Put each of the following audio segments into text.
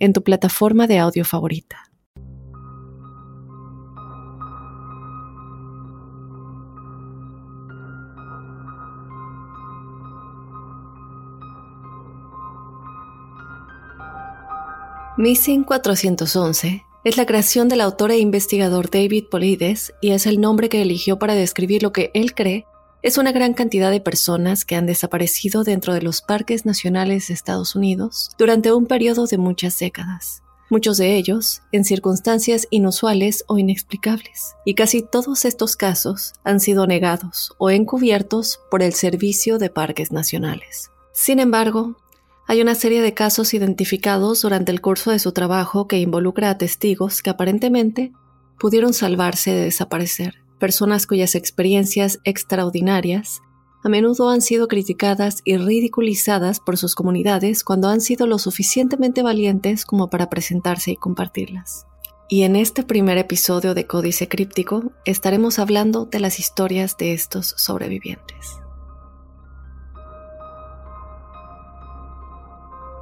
en tu plataforma de audio favorita. Missing 411 es la creación del autor e investigador David Polides y es el nombre que eligió para describir lo que él cree es una gran cantidad de personas que han desaparecido dentro de los parques nacionales de Estados Unidos durante un periodo de muchas décadas, muchos de ellos en circunstancias inusuales o inexplicables, y casi todos estos casos han sido negados o encubiertos por el Servicio de Parques Nacionales. Sin embargo, hay una serie de casos identificados durante el curso de su trabajo que involucra a testigos que aparentemente pudieron salvarse de desaparecer personas cuyas experiencias extraordinarias a menudo han sido criticadas y ridiculizadas por sus comunidades cuando han sido lo suficientemente valientes como para presentarse y compartirlas. Y en este primer episodio de Códice Críptico estaremos hablando de las historias de estos sobrevivientes.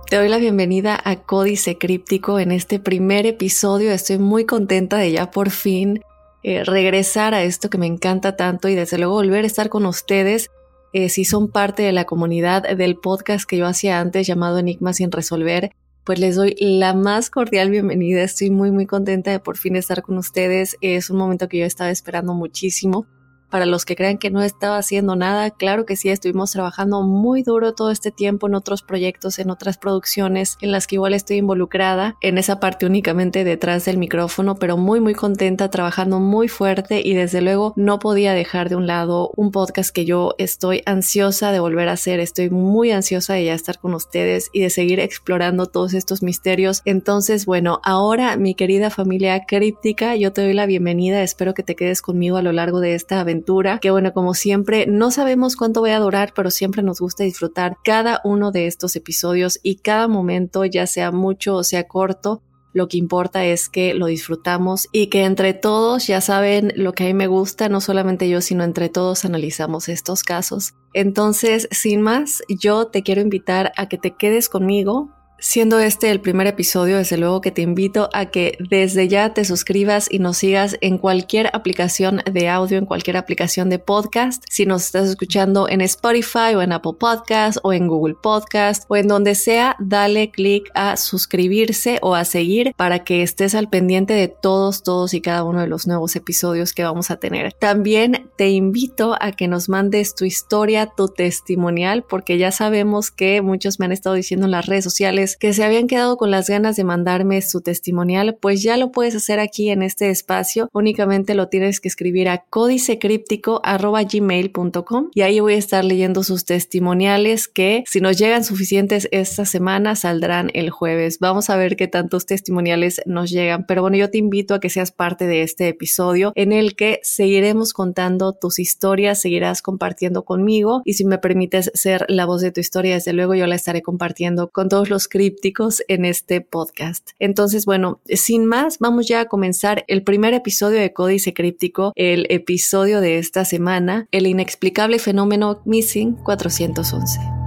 Te doy la bienvenida a Códice Críptico en este primer episodio. Estoy muy contenta de ya por fin eh, regresar a esto que me encanta tanto y desde luego volver a estar con ustedes eh, si son parte de la comunidad del podcast que yo hacía antes llamado Enigmas sin resolver, pues les doy la más cordial bienvenida. Estoy muy muy contenta de por fin estar con ustedes. Es un momento que yo estaba esperando muchísimo. Para los que crean que no estaba haciendo nada, claro que sí, estuvimos trabajando muy duro todo este tiempo en otros proyectos, en otras producciones en las que igual estoy involucrada, en esa parte únicamente detrás del micrófono, pero muy muy contenta, trabajando muy fuerte y desde luego no podía dejar de un lado un podcast que yo estoy ansiosa de volver a hacer, estoy muy ansiosa de ya estar con ustedes y de seguir explorando todos estos misterios. Entonces, bueno, ahora mi querida familia críptica, yo te doy la bienvenida, espero que te quedes conmigo a lo largo de esta aventura que bueno, como siempre, no sabemos cuánto voy a durar, pero siempre nos gusta disfrutar cada uno de estos episodios y cada momento, ya sea mucho o sea corto, lo que importa es que lo disfrutamos y que entre todos, ya saben lo que a mí me gusta, no solamente yo, sino entre todos analizamos estos casos. Entonces, sin más, yo te quiero invitar a que te quedes conmigo Siendo este el primer episodio, desde luego que te invito a que desde ya te suscribas y nos sigas en cualquier aplicación de audio, en cualquier aplicación de podcast. Si nos estás escuchando en Spotify o en Apple Podcast o en Google Podcast o en donde sea, dale clic a suscribirse o a seguir para que estés al pendiente de todos, todos y cada uno de los nuevos episodios que vamos a tener. También te invito a que nos mandes tu historia, tu testimonial, porque ya sabemos que muchos me han estado diciendo en las redes sociales que se habían quedado con las ganas de mandarme su testimonial, pues ya lo puedes hacer aquí en este espacio. Únicamente lo tienes que escribir a códicecríptico.gmail.com y ahí voy a estar leyendo sus testimoniales que si nos llegan suficientes esta semana saldrán el jueves. Vamos a ver qué tantos testimoniales nos llegan. Pero bueno, yo te invito a que seas parte de este episodio en el que seguiremos contando tus historias, seguirás compartiendo conmigo y si me permites ser la voz de tu historia, desde luego yo la estaré compartiendo con todos los crípticos en este podcast. Entonces, bueno, sin más, vamos ya a comenzar el primer episodio de Códice Críptico, el episodio de esta semana, el inexplicable fenómeno Missing 411.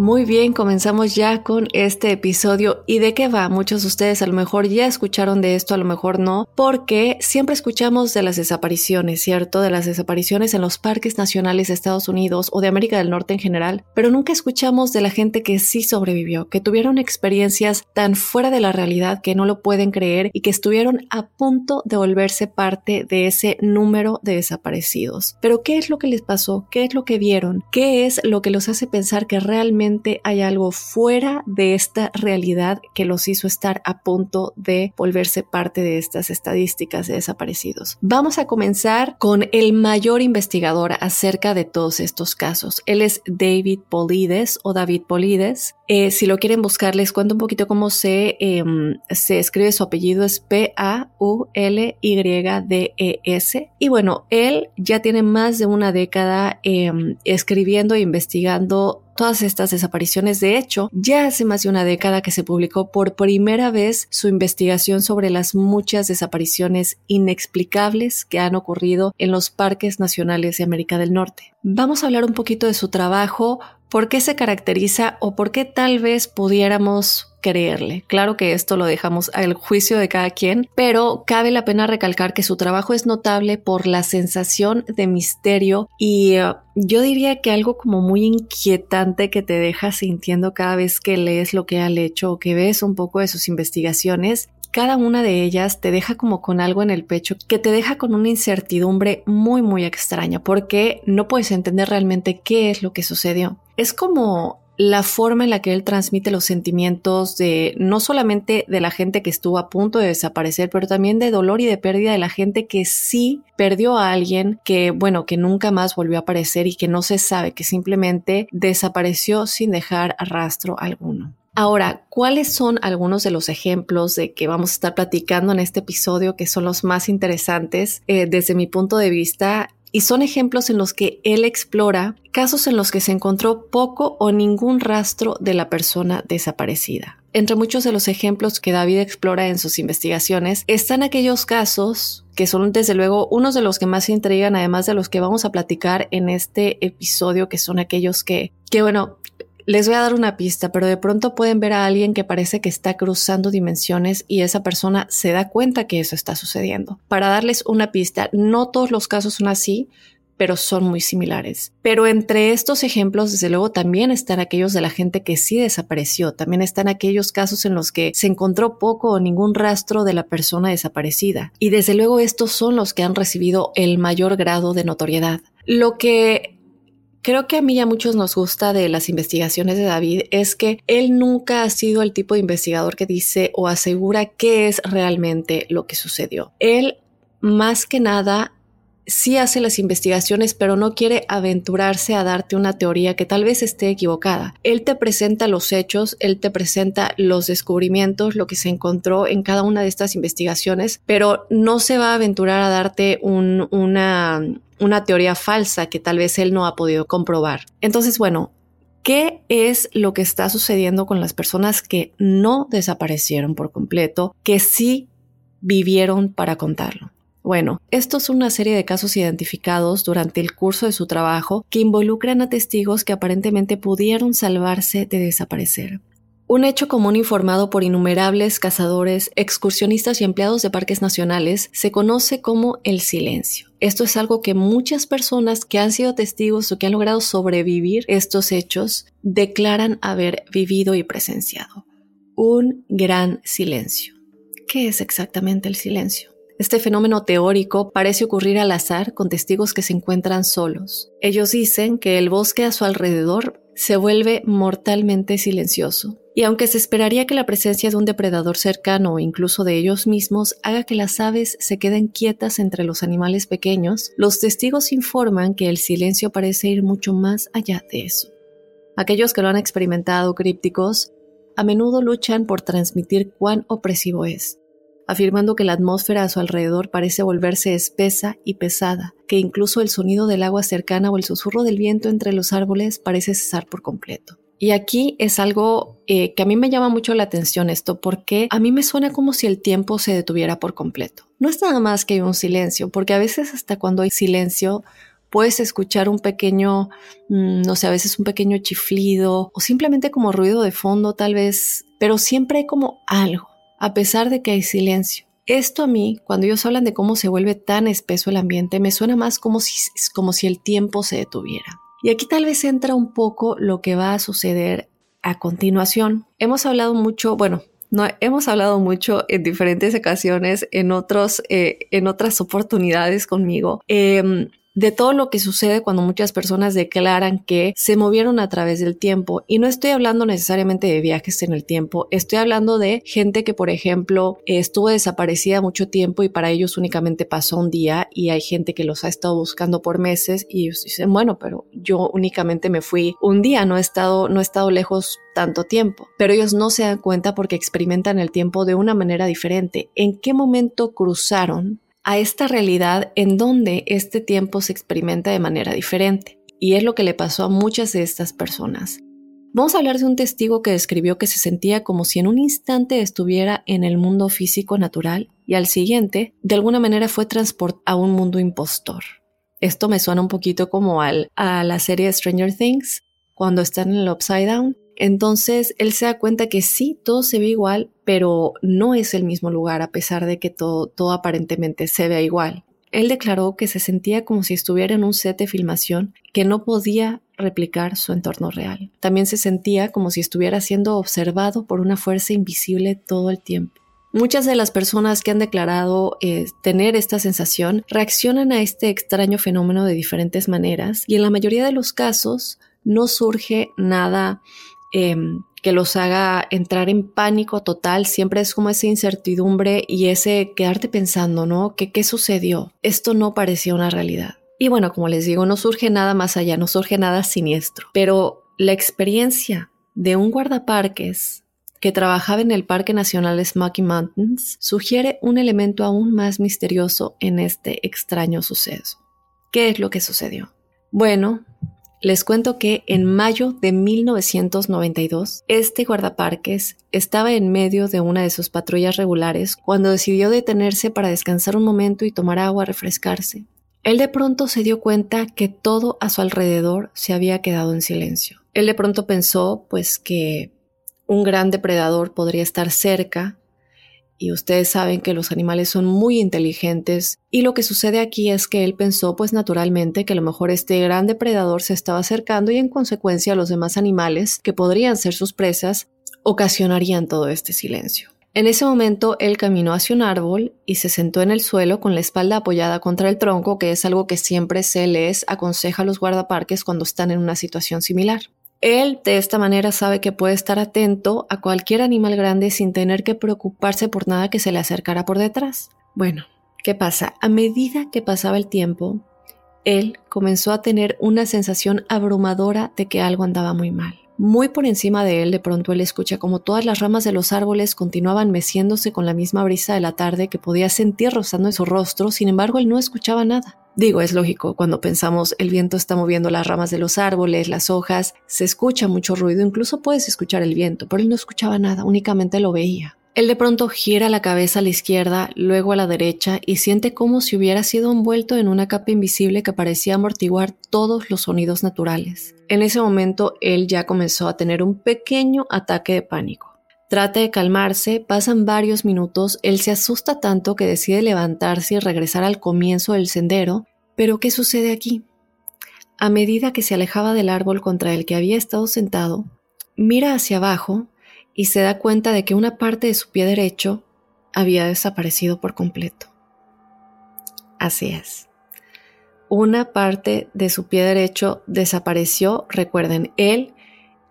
Muy bien, comenzamos ya con este episodio. ¿Y de qué va? Muchos de ustedes a lo mejor ya escucharon de esto, a lo mejor no, porque siempre escuchamos de las desapariciones, ¿cierto? De las desapariciones en los parques nacionales de Estados Unidos o de América del Norte en general, pero nunca escuchamos de la gente que sí sobrevivió, que tuvieron experiencias tan fuera de la realidad que no lo pueden creer y que estuvieron a punto de volverse parte de ese número de desaparecidos. Pero ¿qué es lo que les pasó? ¿Qué es lo que vieron? ¿Qué es lo que los hace pensar que realmente hay algo fuera de esta realidad que los hizo estar a punto de volverse parte de estas estadísticas de desaparecidos. Vamos a comenzar con el mayor investigador acerca de todos estos casos. Él es David Polides o David Polides. Eh, si lo quieren buscar, les cuento un poquito cómo se, em, se escribe su apellido. Es P-A-U-L-Y-D-E-S. Y bueno, él ya tiene más de una década em, escribiendo e investigando todas estas desapariciones. De hecho, ya hace más de una década que se publicó por primera vez su investigación sobre las muchas desapariciones inexplicables que han ocurrido en los parques nacionales de América del Norte. Vamos a hablar un poquito de su trabajo, por qué se caracteriza o por qué tal vez pudiéramos creerle. Claro que esto lo dejamos al juicio de cada quien, pero cabe la pena recalcar que su trabajo es notable por la sensación de misterio y uh, yo diría que algo como muy inquietante que te deja sintiendo cada vez que lees lo que ha hecho o que ves un poco de sus investigaciones cada una de ellas te deja como con algo en el pecho que te deja con una incertidumbre muy muy extraña porque no puedes entender realmente qué es lo que sucedió. Es como la forma en la que él transmite los sentimientos de no solamente de la gente que estuvo a punto de desaparecer, pero también de dolor y de pérdida de la gente que sí perdió a alguien que, bueno, que nunca más volvió a aparecer y que no se sabe, que simplemente desapareció sin dejar rastro alguno. Ahora, ¿cuáles son algunos de los ejemplos de que vamos a estar platicando en este episodio que son los más interesantes eh, desde mi punto de vista? Y son ejemplos en los que él explora casos en los que se encontró poco o ningún rastro de la persona desaparecida. Entre muchos de los ejemplos que David explora en sus investigaciones están aquellos casos que son desde luego unos de los que más intrigan, además de los que vamos a platicar en este episodio, que son aquellos que, que bueno, les voy a dar una pista, pero de pronto pueden ver a alguien que parece que está cruzando dimensiones y esa persona se da cuenta que eso está sucediendo. Para darles una pista, no todos los casos son así, pero son muy similares. Pero entre estos ejemplos, desde luego, también están aquellos de la gente que sí desapareció. También están aquellos casos en los que se encontró poco o ningún rastro de la persona desaparecida. Y desde luego estos son los que han recibido el mayor grado de notoriedad. Lo que Creo que a mí y a muchos nos gusta de las investigaciones de David es que él nunca ha sido el tipo de investigador que dice o asegura qué es realmente lo que sucedió. Él más que nada sí hace las investigaciones, pero no quiere aventurarse a darte una teoría que tal vez esté equivocada. Él te presenta los hechos, él te presenta los descubrimientos, lo que se encontró en cada una de estas investigaciones, pero no se va a aventurar a darte una, una teoría falsa que tal vez él no ha podido comprobar. Entonces, bueno, ¿Qué es lo que está sucediendo con las personas que no desaparecieron por completo, que sí vivieron para contarlo? Bueno, esto son una serie de casos identificados durante el curso de su trabajo que involucran a testigos que aparentemente pudieron salvarse de desaparecer. Un hecho común informado por innumerables cazadores, excursionistas y empleados de parques nacionales se conoce como el silencio. Esto es algo que muchas personas que han sido testigos o que han logrado sobrevivir estos hechos declaran haber vivido y presenciado. Un gran silencio. ¿Qué es exactamente el silencio? Este fenómeno teórico parece ocurrir al azar con testigos que se encuentran solos. Ellos dicen que el bosque a su alrededor se vuelve mortalmente silencioso. Y aunque se esperaría que la presencia de un depredador cercano o incluso de ellos mismos haga que las aves se queden quietas entre los animales pequeños, los testigos informan que el silencio parece ir mucho más allá de eso. Aquellos que lo han experimentado crípticos a menudo luchan por transmitir cuán opresivo es afirmando que la atmósfera a su alrededor parece volverse espesa y pesada, que incluso el sonido del agua cercana o el susurro del viento entre los árboles parece cesar por completo. Y aquí es algo eh, que a mí me llama mucho la atención esto, porque a mí me suena como si el tiempo se detuviera por completo. No es nada más que un silencio, porque a veces hasta cuando hay silencio puedes escuchar un pequeño, mm, no sé, a veces un pequeño chiflido o simplemente como ruido de fondo tal vez, pero siempre hay como algo a pesar de que hay silencio. Esto a mí, cuando ellos hablan de cómo se vuelve tan espeso el ambiente, me suena más como si, el tiempo se detuviera. Y aquí tal vez entra un poco lo que va a suceder a continuación. Hemos hablado mucho, bueno, no, hemos hablado mucho en diferentes ocasiones, en, otros, eh, en otras oportunidades conmigo, em, de todo lo que sucede cuando muchas personas declaran que se movieron a través del tiempo. Y no estoy hablando necesariamente de viajes en el tiempo, estoy hablando de gente que, por ejemplo, estuvo desaparecida mucho tiempo y para ellos únicamente pasó un día y hay gente que los ha estado buscando por meses y dicen, bueno, pero yo únicamente me fui un día, no he estado, no he estado lejos tanto tiempo, pero ellos no se dan cuenta porque experimentan el tiempo de una manera diferente. ¿En qué momento cruzaron a esta realidad en donde este tiempo se experimenta de manera diferente. Y es lo que le pasó a muchas de estas personas. Vamos a hablar de un testigo que describió que se sentía como si en un instante estuviera en el mundo físico natural y al siguiente, de alguna manera fue transportado a un mundo impostor. Esto me suena un poquito como al, a la serie Stranger Things, cuando están en el Upside Down, entonces él se da cuenta que sí, todo se ve igual, pero no es el mismo lugar a pesar de que todo, aparentemente se vea igual. Él declaró que se sentía como si estuviera en un set de filmación que no podía replicar su entorno real. También se sentía como si estuviera siendo observado por una fuerza invisible todo el tiempo. Muchas de las personas que han declarado eh, tener esta sensación reaccionan a este extraño fenómeno de diferentes maneras y en la mayoría de los casos no surge nada Em, que los haga entrar en pánico total, siempre es como esa incertidumbre y ese quedarte pensando, ¿no? ¿Qué, ¿Qué sucedió? Esto no parecía una realidad. Y bueno, como les digo, no surge nada más allá, no surge nada siniestro, pero la experiencia de un guardaparques que trabajaba en el Parque Nacional Smoky Mountains sugiere un elemento aún más misterioso en este extraño suceso. ¿Qué es lo que sucedió? Bueno, les cuento que en mayo de 1992, este guardaparques estaba en medio de una de sus patrullas regulares cuando decidió detenerse para descansar un momento y tomar agua, refrescarse. Él de pronto se dio cuenta que todo a su alrededor se había quedado en silencio. Él de pronto pensó, pues, que un gran depredador podría estar cerca y ustedes saben que los animales son muy inteligentes y lo que sucede aquí es que él pensó pues naturalmente que a lo mejor este gran depredador se estaba acercando y en consecuencia los demás animales que podrían ser sus presas ocasionarían todo este silencio. En ese momento él caminó hacia un árbol y se sentó en el suelo con la espalda apoyada contra el tronco, que es algo que siempre se les aconseja a los guardaparques cuando están en una situación similar. Él de esta manera sabe que puede estar atento a cualquier animal grande sin tener que preocuparse por nada que se le acercara por detrás. Bueno, ¿qué pasa? A medida que pasaba el tiempo, él comenzó a tener una sensación abrumadora de que algo andaba muy mal. Muy por encima de él, de pronto él escucha como todas las ramas de los árboles continuaban meciéndose con la misma brisa de la tarde que podía sentir rozando en su rostro, sin embargo él no escuchaba nada. Digo, es lógico, cuando pensamos el viento está moviendo las ramas de los árboles, las hojas, se escucha mucho ruido, incluso puedes escuchar el viento, pero él no escuchaba nada, únicamente lo veía. Él de pronto gira la cabeza a la izquierda, luego a la derecha y siente como si hubiera sido envuelto en una capa invisible que parecía amortiguar todos los sonidos naturales. En ese momento él ya comenzó a tener un pequeño ataque de pánico. Trata de calmarse, pasan varios minutos, él se asusta tanto que decide levantarse y regresar al comienzo del sendero, pero ¿qué sucede aquí? A medida que se alejaba del árbol contra el que había estado sentado, mira hacia abajo y se da cuenta de que una parte de su pie derecho había desaparecido por completo. Así es. Una parte de su pie derecho desapareció. Recuerden, él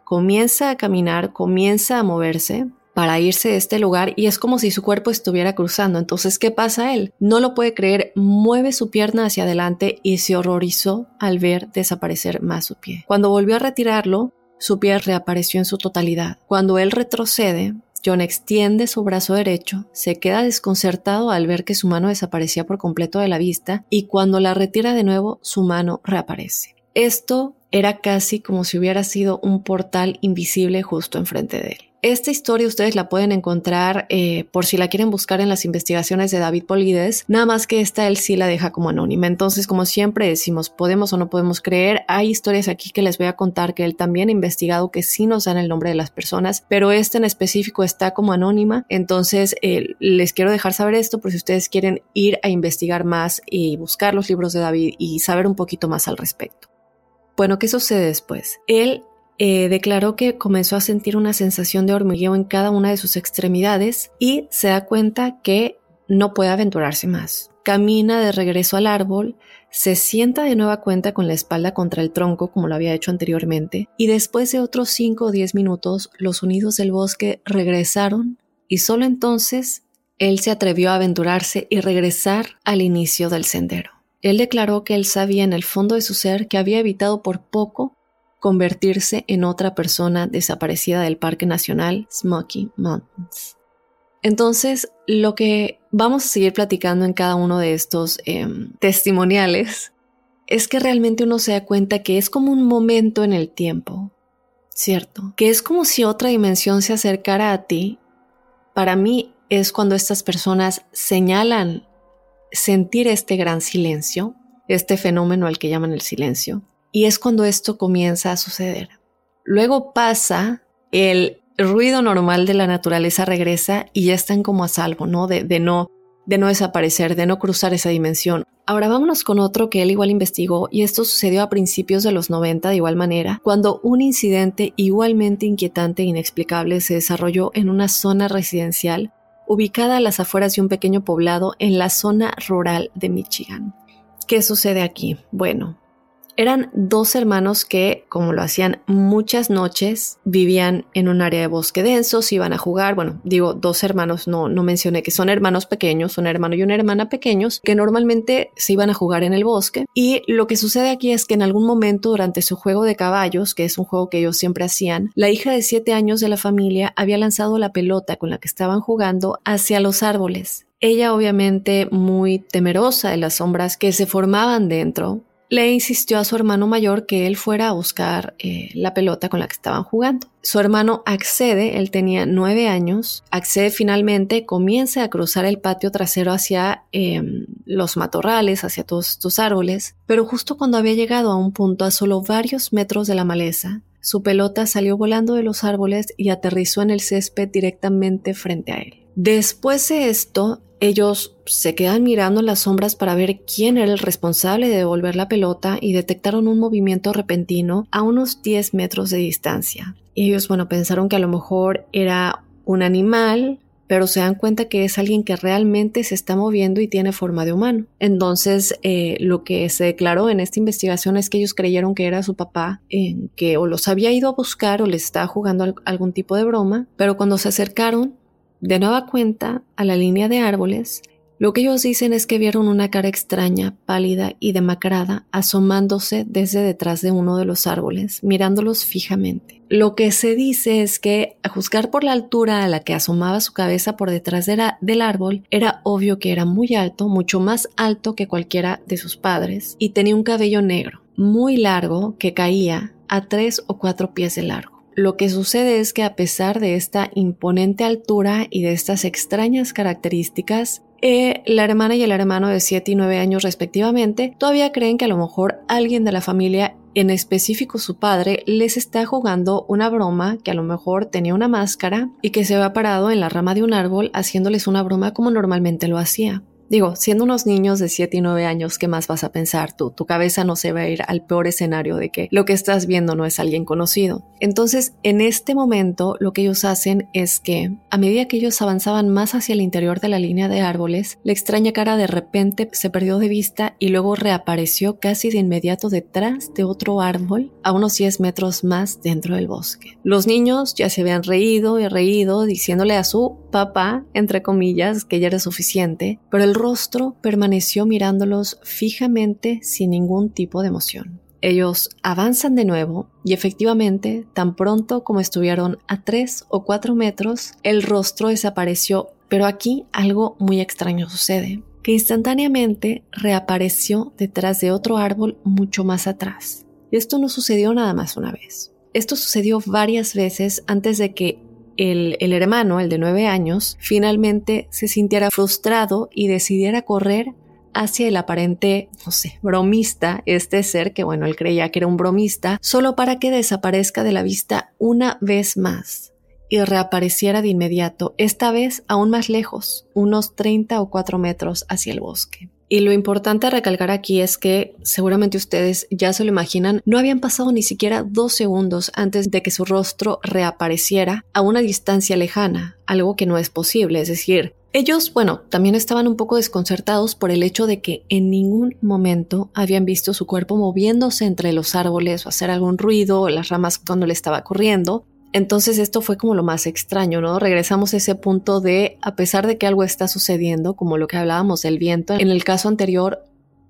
comienza a caminar, comienza a moverse para irse de este lugar y es como si su cuerpo estuviera cruzando. Entonces, ¿qué pasa él? No lo puede creer, mueve su pierna hacia adelante y se horrorizó al ver desaparecer más su pie. Cuando volvió a retirarlo, su pie reapareció en su totalidad. Cuando él retrocede, John extiende su brazo derecho, se queda desconcertado al ver que su mano desaparecía por completo de la vista y cuando la retira de nuevo, su mano reaparece. Esto era casi como si hubiera sido un portal invisible justo enfrente de él. Esta historia ustedes la pueden encontrar eh, por si la quieren buscar en las investigaciones de David Polides, nada más que esta él sí la deja como anónima. Entonces, como siempre decimos, podemos o no podemos creer, hay historias aquí que les voy a contar que él también ha investigado que sí nos dan el nombre de las personas, pero esta en específico está como anónima. Entonces, eh, les quiero dejar saber esto por si ustedes quieren ir a investigar más y buscar los libros de David y saber un poquito más al respecto. Bueno, ¿qué sucede después? Él eh, declaró que comenzó a sentir una sensación de hormigueo en cada una de sus extremidades y se da cuenta que no puede aventurarse más. Camina de regreso al árbol, se sienta de nueva cuenta con la espalda contra el tronco como lo había hecho anteriormente, y después de otros 5 o 10 minutos los sonidos del bosque regresaron y solo entonces él se atrevió a aventurarse y regresar al inicio del sendero. Él declaró que él sabía en el fondo de su ser que había evitado por poco convertirse en otra persona desaparecida del Parque Nacional Smoky Mountains. Entonces, lo que vamos a seguir platicando en cada uno de estos em, testimoniales es que realmente uno se da cuenta que es como un momento en el tiempo, ¿cierto? Que es como si otra dimensión se acercara a ti. Para mí es cuando estas personas señalan sentir este gran silencio, este fenómeno al que llaman el silencio, y es cuando esto comienza a suceder. Luego pasa el ruido normal de la naturaleza regresa y ya están como a salvo, ¿no? De, no de no desaparecer, de no cruzar esa dimensión. Ahora vámonos con otro que él igual investigó y esto sucedió a principios de los 90 de igual manera, cuando un incidente igualmente inquietante e inexplicable se desarrolló en una zona residencial ubicada a las afueras de un pequeño poblado en la zona rural de Michigan. ¿Qué sucede aquí? Bueno, eran dos hermanos que, como lo hacían muchas noches, vivían en un área de bosque denso, se iban a jugar, bueno, digo dos hermanos, no, no mencioné que son hermanos pequeños, un hermano y una hermana pequeños, que normalmente se iban a jugar en el bosque. Y lo que sucede aquí es que en algún momento durante su juego de caballos, que es un juego que ellos siempre hacían, la hija de siete años de la familia había lanzado la pelota con la que estaban jugando hacia los árboles. Ella obviamente muy temerosa de las sombras que se formaban dentro, le insistió a su hermano mayor que él fuera a buscar eh, la pelota con la que estaban jugando. Su hermano accede, él tenía nueve años, accede finalmente, comienza a cruzar el patio trasero hacia em, los matorrales, hacia todos estos árboles, pero justo cuando había llegado a un punto a solo varios metros de la maleza, su pelota salió volando de los árboles y aterrizó en el césped directamente frente a él. Después de esto, ellos se quedan mirando las sombras para ver quién era el responsable de devolver la pelota y detectaron un movimiento repentino a unos 10 metros de distancia. Ellos, bueno, pensaron que a lo mejor era un animal, pero se dan cuenta que es alguien que realmente se está moviendo y tiene forma de humano. Entonces, eh, lo que se declaró en esta investigación es que ellos creyeron que era su papá, que o los había ido a buscar o les estaba jugando algún tipo de broma, pero cuando se acercaron, de nueva cuenta, a la línea de árboles, lo que ellos dicen es que vieron una cara extraña, pálida y demacrada asomándose desde detrás de uno de los árboles, mirándolos fijamente. Lo que se dice es que, a juzgar por la altura a la que asomaba su cabeza por detrás del árbol, era obvio que era muy alto, mucho más alto que cualquiera de sus padres, y tenía un cabello negro, muy largo, que caía a tres o cuatro pies de largo. Lo que sucede es que a pesar de esta imponente altura y de estas extrañas características, eh, la hermana y el hermano de 7 y 9 años respectivamente todavía creen que a lo mejor alguien de la familia, en específico su padre, les está jugando una broma que a lo mejor tenía una máscara y que se va parado en la rama de un árbol haciéndoles una broma como normalmente lo hacía. Digo, siendo unos niños de 7 y 9 años, ¿qué más vas a pensar tú? Tu cabeza no se va a ir al peor escenario de que lo que estás viendo no es alguien conocido. Entonces, en este momento, lo que ellos hacen es que, a medida que ellos avanzaban más hacia el interior de la línea de árboles, la extraña cara de repente se perdió de vista y luego reapareció casi de inmediato detrás de otro árbol, a unos 10 metros más dentro del bosque. Los niños ya se habían reído y reído, diciéndole a su papá, entre comillas, que ya era suficiente, pero el rostro permaneció mirándolos fijamente sin ningún tipo de emoción. Ellos avanzan de nuevo y efectivamente, tan pronto como estuvieron a tres o cuatro metros, el rostro desapareció, pero aquí algo muy extraño sucede, que instantáneamente reapareció detrás de otro árbol mucho más atrás. Y esto no sucedió nada más una vez. Esto sucedió varias veces antes de que el, hermano, el de nueve años, finalmente se sintiera frustrado y decidiera correr hacia el aparente, no sé, bromista, este ser que bueno, él creía que era un bromista, solo para que desaparezca de la vista una vez más y reapareciera de inmediato, esta vez aún más lejos, unos 30 o 4 metros hacia el bosque. Y lo importante a recalcar aquí es que seguramente ustedes ya se lo imaginan, no habían pasado ni siquiera dos segundos antes de que su rostro reapareciera a una distancia lejana, algo que no es posible, es decir, Ellos, bueno, también estaban un poco desconcertados por el hecho de que en ningún momento habían visto su cuerpo moviéndose entre los árboles o hacer algún ruido o las ramas cuando le estaba corriendo. Entonces esto fue como lo más extraño, ¿no? Regresamos a ese punto de, a pesar de que algo está sucediendo, como lo que hablábamos del viento, en el caso anterior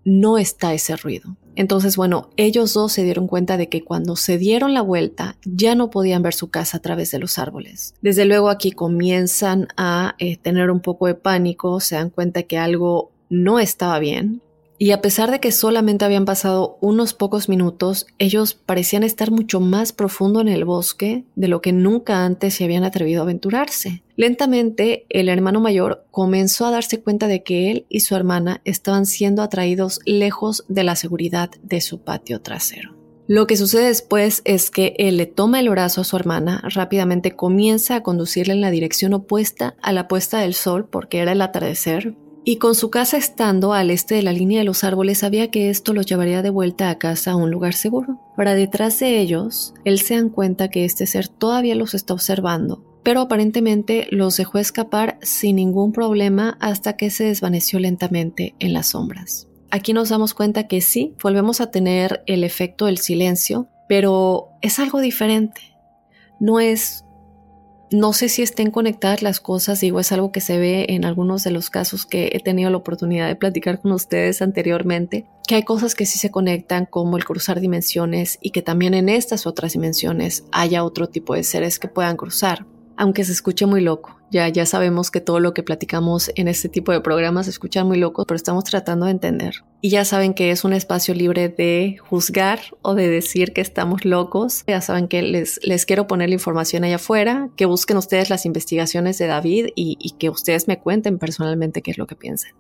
no está ese ruido. Entonces, bueno, ellos dos se dieron cuenta de que cuando se dieron la vuelta ya no podían ver su casa a través de los árboles. Desde luego aquí comienzan a eh, tener un poco de pánico, se dan cuenta que algo no estaba bien, y a pesar de que solamente habían pasado unos pocos minutos, ellos parecían estar mucho más profundo en el bosque de lo que nunca antes se habían atrevido a aventurarse. Lentamente, el hermano mayor comenzó a darse cuenta de que él y su hermana estaban siendo atraídos lejos de la seguridad de su patio trasero. Lo que sucede después es que él le toma el brazo a su hermana, rápidamente comienza a conducirla en la dirección opuesta a la puesta del sol porque era el atardecer, y con su casa estando al este de la línea de los árboles sabía que esto los llevaría de vuelta a casa a un lugar seguro. Para detrás de ellos, él se dan cuenta que este ser todavía los está observando, pero aparentemente los dejó escapar sin ningún problema hasta que se desvaneció lentamente en las sombras. Aquí nos damos cuenta que sí, volvemos a tener el efecto del silencio, pero es algo diferente. No es no sé si estén conectadas las cosas, digo, es algo que se ve en algunos de los casos que he tenido la oportunidad de platicar con ustedes anteriormente, que hay cosas que sí se conectan como el cruzar dimensiones y que también en estas otras dimensiones haya otro tipo de seres que puedan cruzar, aunque se escuche muy loco. Ya, ya sabemos que todo lo que platicamos en este tipo de programas se escucha muy loco, pero estamos tratando de entender. Y ya saben que es un espacio libre de juzgar o de decir que estamos locos. Ya saben que les, les quiero poner la información allá afuera, que busquen ustedes las investigaciones de David y, y que ustedes me cuenten personalmente qué es lo que piensan.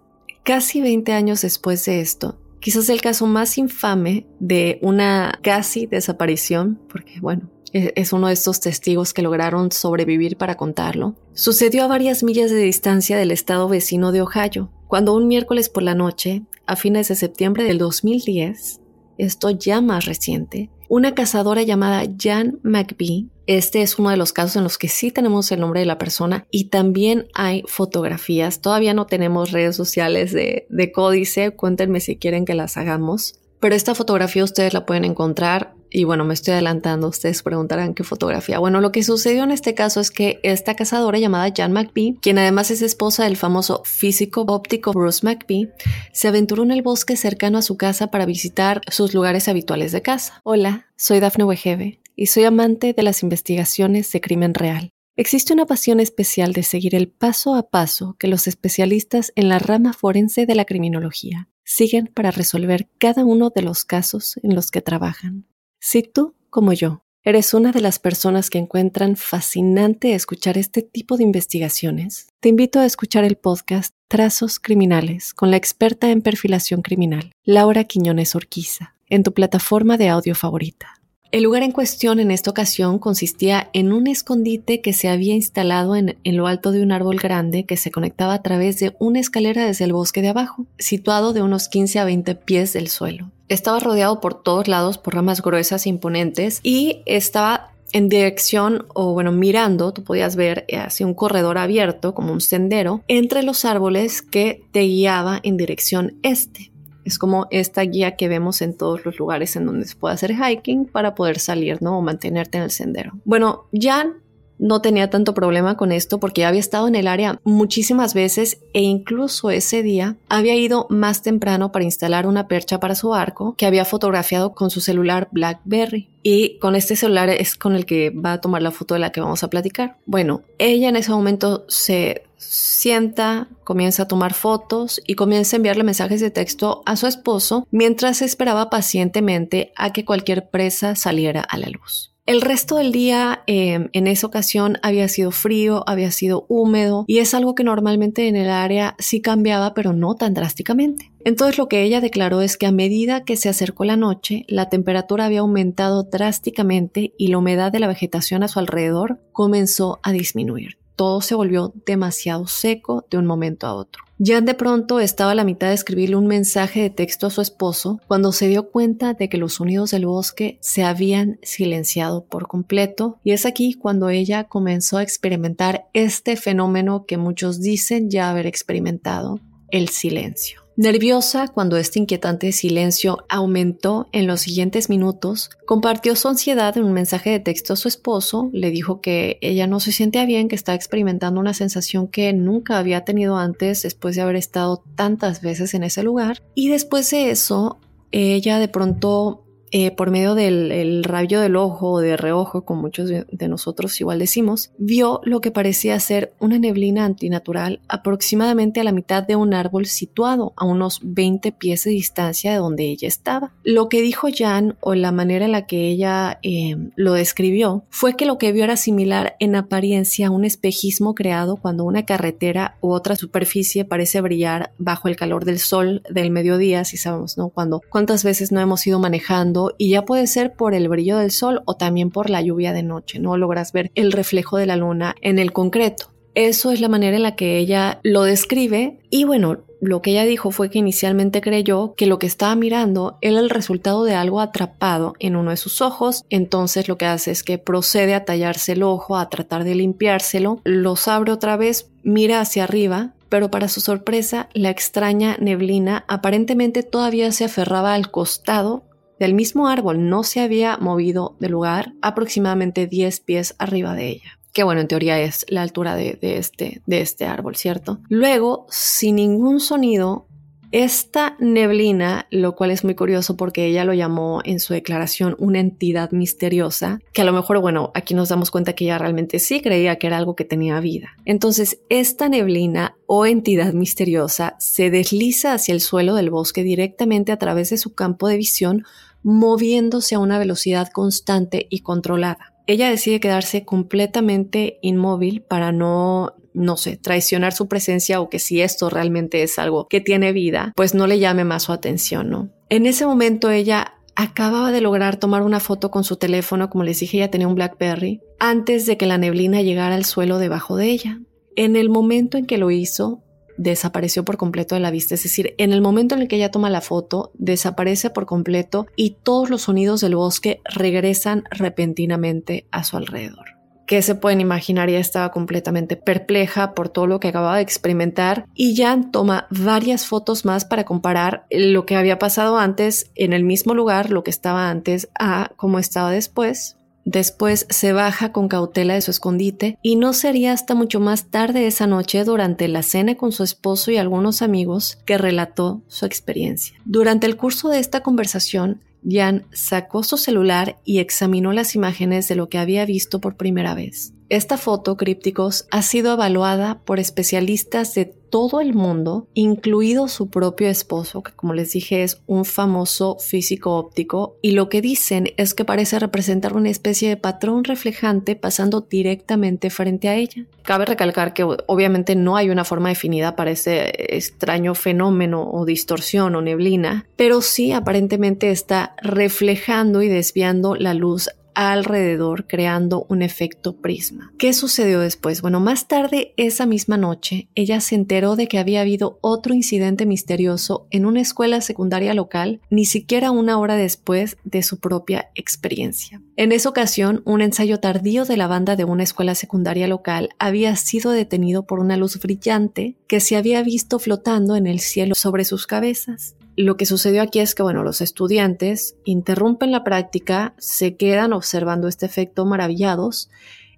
Casi 20 años después de esto, quizás el caso más infame de una casi desaparición, porque bueno, es uno de estos testigos que lograron sobrevivir para contarlo, sucedió a varias millas de distancia del estado vecino de Ohio, cuando un miércoles por la noche, a fines de septiembre del 2010, esto ya más reciente, una cazadora llamada Jan McBee, este es uno de los casos en los que sí tenemos el nombre de la persona y también hay fotografías, todavía no tenemos redes sociales de, de códice, cuéntenme si quieren que las hagamos, pero esta fotografía ustedes la pueden encontrar y bueno, me estoy adelantando, ustedes preguntarán qué fotografía. Bueno, lo que sucedió en este caso es que esta cazadora llamada Jan McBee, quien además es esposa del famoso físico óptico Bruce McBee, se aventuró en el bosque cercano a su casa para visitar sus lugares habituales de caza. Hola, soy Dafne Wegebe y soy amante de las investigaciones de crimen real. Existe una pasión especial de seguir el paso a paso que los especialistas en la rama forense de la criminología siguen para resolver cada uno de los casos en los que trabajan. Si tú, como yo, eres una de las personas que encuentran fascinante escuchar este tipo de investigaciones, te invito a escuchar el podcast Trazos Criminales con la experta en perfilación criminal, Laura Quiñones Orquiza, en tu plataforma de audio favorita. El lugar en cuestión en esta ocasión consistía en un escondite que se había instalado en, lo alto de un árbol grande que se conectaba a través de una escalera desde el bosque de abajo, situado de unos 15 a 20 pies del suelo. Estaba rodeado por todos lados por ramas gruesas e imponentes y estaba en dirección o bueno mirando tú podías ver hacia un corredor abierto como un sendero entre los árboles que te guiaba en dirección este es como esta guía que vemos en todos los lugares en donde se puede hacer hiking para poder salir, ¿no? O mantenerte en el sendero. Bueno, Jan no tenía tanto problema con esto porque había estado en el área muchísimas veces e incluso ese día había ido más temprano para instalar una percha para su arco que había fotografiado con su celular BlackBerry. Y con este celular es con el que va a tomar la foto de la que vamos a platicar. Bueno, ella en ese momento se sienta, comienza a tomar fotos y comienza a enviarle mensajes de texto a su esposo mientras esperaba pacientemente a que cualquier presa saliera a la luz. El resto del día em, en esa ocasión había sido frío, había sido húmedo y es algo que normalmente en el área sí cambiaba, pero no tan drásticamente. Entonces lo que ella declaró es que a medida que se acercó la noche, la temperatura había aumentado drásticamente y la humedad de la vegetación a su alrededor comenzó a disminuir. Todo se volvió demasiado seco de un momento a otro. Jan de pronto estaba a la mitad de escribirle un mensaje de texto a su esposo cuando se dio cuenta de que los sonidos del bosque se habían silenciado por completo y es aquí cuando ella comenzó a experimentar este fenómeno que muchos dicen ya haber experimentado, el silencio. Nerviosa cuando este inquietante silencio aumentó en los siguientes minutos, compartió su ansiedad en un mensaje de texto a su esposo, le dijo que ella no se sentía bien, que estaba experimentando una sensación que nunca había tenido antes después de haber estado tantas veces en ese lugar, y después de eso, ella de pronto eh, por medio del rayo del ojo o de reojo, como muchos de, nosotros igual decimos, vio lo que parecía ser una neblina antinatural aproximadamente a la mitad de un árbol situado a unos 20 pies de distancia de donde ella estaba. Lo que dijo Jan o la manera en la que ella eh, lo describió fue que lo que vio era similar en apariencia a un espejismo creado cuando una carretera u otra superficie parece brillar bajo el calor del sol del mediodía, si sabemos, ¿no? Cuántas veces no hemos ido manejando y ya puede ser por el brillo del sol o también por la lluvia de noche, no logras ver el reflejo de la luna en el concreto. Eso es la manera en la que ella lo describe y bueno, lo que ella dijo fue que inicialmente creyó que lo que estaba mirando era el resultado de algo atrapado en uno de sus ojos, entonces lo que hace es que procede a tallarse el ojo, a tratar de limpiárselo, los abre otra vez, mira hacia arriba, pero para su sorpresa la extraña neblina aparentemente todavía se aferraba al costado del mismo árbol no se había movido de lugar aproximadamente 10 pies arriba de ella que bueno, en teoría es la altura de, este, de este árbol, ¿cierto? Luego, sin ningún sonido, esta neblina, lo cual es muy curioso porque ella lo llamó en su declaración una entidad misteriosa, que a lo mejor, bueno, aquí nos damos cuenta que ella realmente sí creía que era algo que tenía vida. Entonces, esta neblina o entidad misteriosa se desliza hacia el suelo del bosque directamente a través de su campo de visión moviéndose a una velocidad constante y controlada. Ella decide quedarse completamente inmóvil para no, no sé, traicionar su presencia o que si esto realmente es algo que tiene vida, pues no le llame más su atención, ¿no? En ese momento ella acababa de lograr tomar una foto con su teléfono, como les dije, ella tenía un BlackBerry, antes de que la neblina llegara al suelo debajo de ella. En el momento en que lo hizo, desapareció por completo de la vista. Es decir, en el momento en el que ella toma la foto, desaparece por completo y todos los sonidos del bosque regresan repentinamente a su alrededor. ¿Qué se pueden imaginar? Ella estaba completamente perpleja por todo lo que acababa de experimentar y Jan toma varias fotos más para comparar lo que había pasado antes en el mismo lugar, lo que estaba antes, a cómo estaba después. Después se baja con cautela de su escondite y no sería hasta mucho más tarde esa noche durante la cena con su esposo y algunos amigos que relató su experiencia. Durante el curso de esta conversación, Jan sacó su celular y examinó las imágenes de lo que había visto por primera vez. Esta foto, crípticos, ha sido evaluada por especialistas de todo el mundo, incluido su propio esposo, que como les dije es un famoso físico óptico, y lo que dicen es que parece representar una especie de patrón reflejante pasando directamente frente a ella. Cabe recalcar que obviamente no hay una forma definida para ese extraño fenómeno o distorsión o neblina, pero sí aparentemente está reflejando y desviando la luz alrededor creando un efecto prisma. ¿Qué sucedió después? Bueno, más tarde esa misma noche, ella se enteró de que había habido otro incidente misterioso en una escuela secundaria local, ni siquiera una hora después de su propia experiencia. En esa ocasión, un ensayo tardío de la banda de una escuela secundaria local había sido detenido por una luz brillante que se había visto flotando en el cielo sobre sus cabezas lo que sucedió aquí es que, bueno, los estudiantes interrumpen la práctica, se quedan observando este efecto maravillados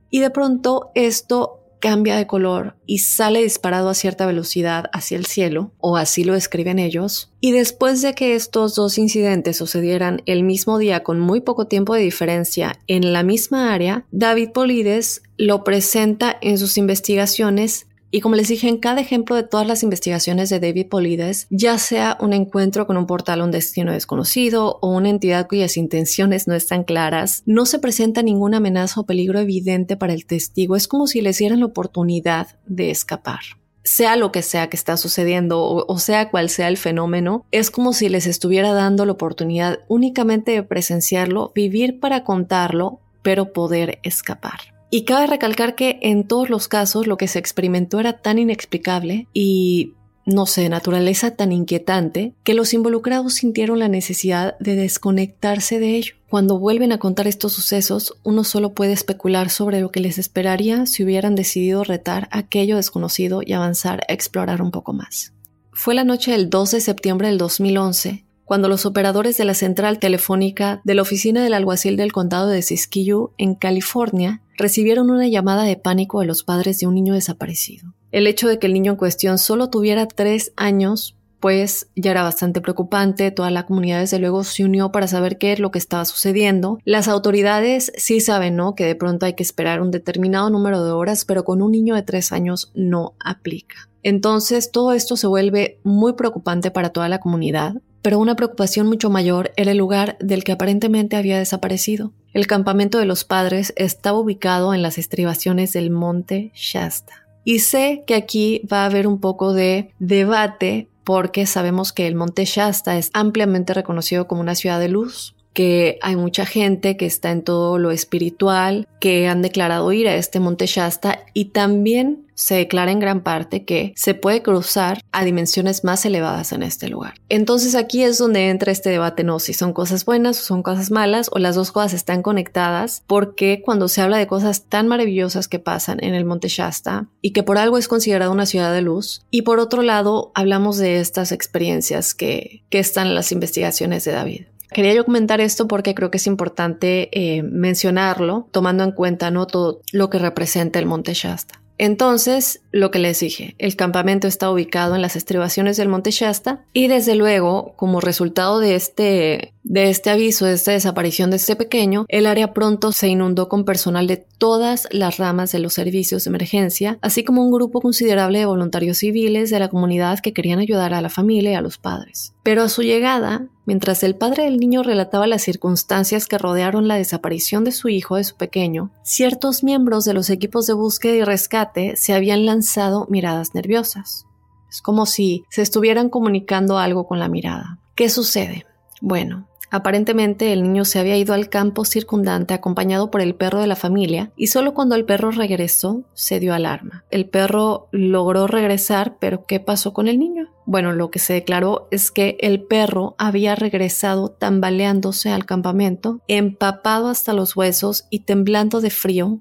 y de pronto esto cambia de color y sale disparado a cierta velocidad hacia el cielo, o así lo escriben ellos. Y después de que estos dos incidentes sucedieran el mismo día con muy poco tiempo de diferencia en la misma área, David Polides lo presenta en sus investigaciones y como les dije, en cada ejemplo de todas las investigaciones de David Polides, ya sea un encuentro con un portal a un destino desconocido o una entidad cuyas intenciones no están claras, no se presenta ninguna amenaza o peligro evidente para el testigo. Es como si les dieran la oportunidad de escapar sea lo que sea que está sucediendo o, sea cual sea el fenómeno, es como si les estuviera dando la oportunidad únicamente de presenciarlo, vivir para contarlo, pero poder escapar. Y cabe recalcar que en todos los casos lo que se experimentó era tan inexplicable y no sé, naturaleza tan inquietante que los involucrados sintieron la necesidad de desconectarse de ello. Cuando vuelven a contar estos sucesos, uno solo puede especular sobre lo que les esperaría si hubieran decidido retar aquello desconocido y avanzar a explorar un poco más. Fue la noche del 2 de septiembre del 2011 cuando los operadores de la central telefónica de la oficina del alguacil del condado de Siskiyou, en California, recibieron una llamada de pánico de los padres de un niño desaparecido. El hecho de que el niño en cuestión solo tuviera tres años pues ya era bastante preocupante, toda la comunidad desde luego se unió para saber qué es lo que estaba sucediendo. Las autoridades sí saben, ¿no? Que de pronto hay que esperar un determinado número de horas, pero con un niño de tres años no aplica. Entonces todo esto se vuelve muy preocupante para toda la comunidad, pero una preocupación mucho mayor era el lugar del que aparentemente había desaparecido. El campamento de los padres estaba ubicado en las estribaciones del monte Shasta. Y sé que aquí va a haber un poco de debate porque sabemos que el Monte Shasta es ampliamente reconocido como una ciudad de luz, que hay mucha gente que está en todo lo espiritual, que han declarado ir a este monte Shasta y también se declara en gran parte que se puede cruzar a dimensiones más elevadas en este lugar. Entonces aquí es donde entra este debate, no si son cosas buenas o son cosas malas o las dos cosas están conectadas, porque cuando se habla de cosas tan maravillosas que pasan en el monte Shasta y que por algo es considerada una ciudad de luz, y por otro lado hablamos de estas experiencias que, que están en las investigaciones de David. Quería yo comentar esto porque creo que es importante eh, mencionarlo, tomando en cuenta ¿no? todo lo que representa el Monte Shasta. Entonces, lo que les dije, el campamento está ubicado en las estribaciones del Monte Shasta y desde luego, como resultado de este, de este aviso, de esta desaparición de este pequeño, el área pronto se inundó con personal de todas las ramas de los servicios de emergencia, así como un grupo considerable de voluntarios civiles de la comunidad que querían ayudar a la familia y a los padres. Pero a su llegada, Mientras el padre del niño relataba las circunstancias que rodearon la desaparición de su hijo, de su pequeño, ciertos miembros de los equipos de búsqueda y rescate se habían lanzado miradas nerviosas. Es como si se estuvieran comunicando algo con la mirada. ¿Qué sucede? Bueno, Aparentemente el niño se había ido al campo circundante acompañado por el perro de la familia y solo cuando el perro regresó se dio alarma. El perro logró regresar, pero ¿qué pasó con el niño? Bueno, lo que se declaró es que el perro había regresado tambaleándose al campamento, empapado hasta los huesos y temblando de frío